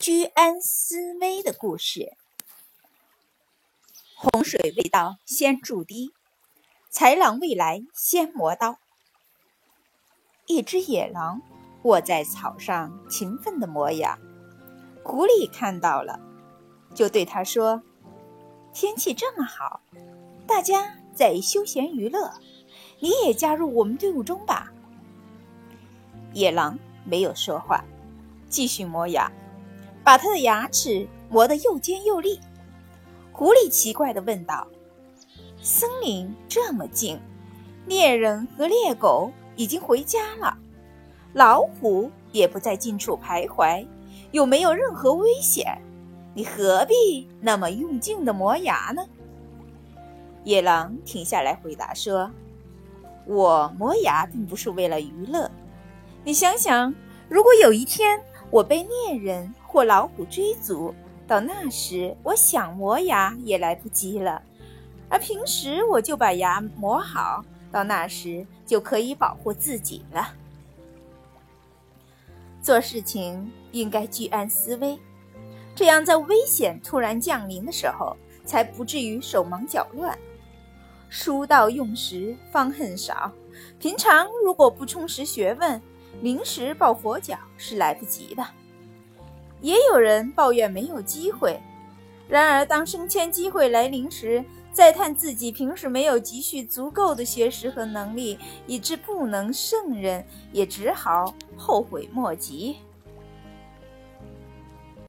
居安思危的故事。洪水未到先筑堤，豺狼未来先磨刀。一只野狼卧在草上，勤奋地磨牙。狐狸看到了，就对他说：“天气这么好，大家在休闲娱乐，你也加入我们队伍中吧。”野狼没有说话，继续磨牙。把他的牙齿磨得又尖又利。狐狸奇怪地问道：“森林这么近，猎人和猎狗已经回家了，老虎也不在近处徘徊，有没有任何危险？你何必那么用劲地磨牙呢？”野狼停下来回答说：“我磨牙并不是为了娱乐。你想想，如果有一天……”我被猎人或老虎追逐，到那时我想磨牙也来不及了。而平时我就把牙磨好，到那时就可以保护自己了。做事情应该居安思危，这样在危险突然降临的时候，才不至于手忙脚乱。书到用时方恨少，平常如果不充实学问。临时抱佛脚是来不及的。也有人抱怨没有机会，然而当升迁机会来临时，再叹自己平时没有积蓄足够的学识和能力，以致不能胜任，也只好后悔莫及。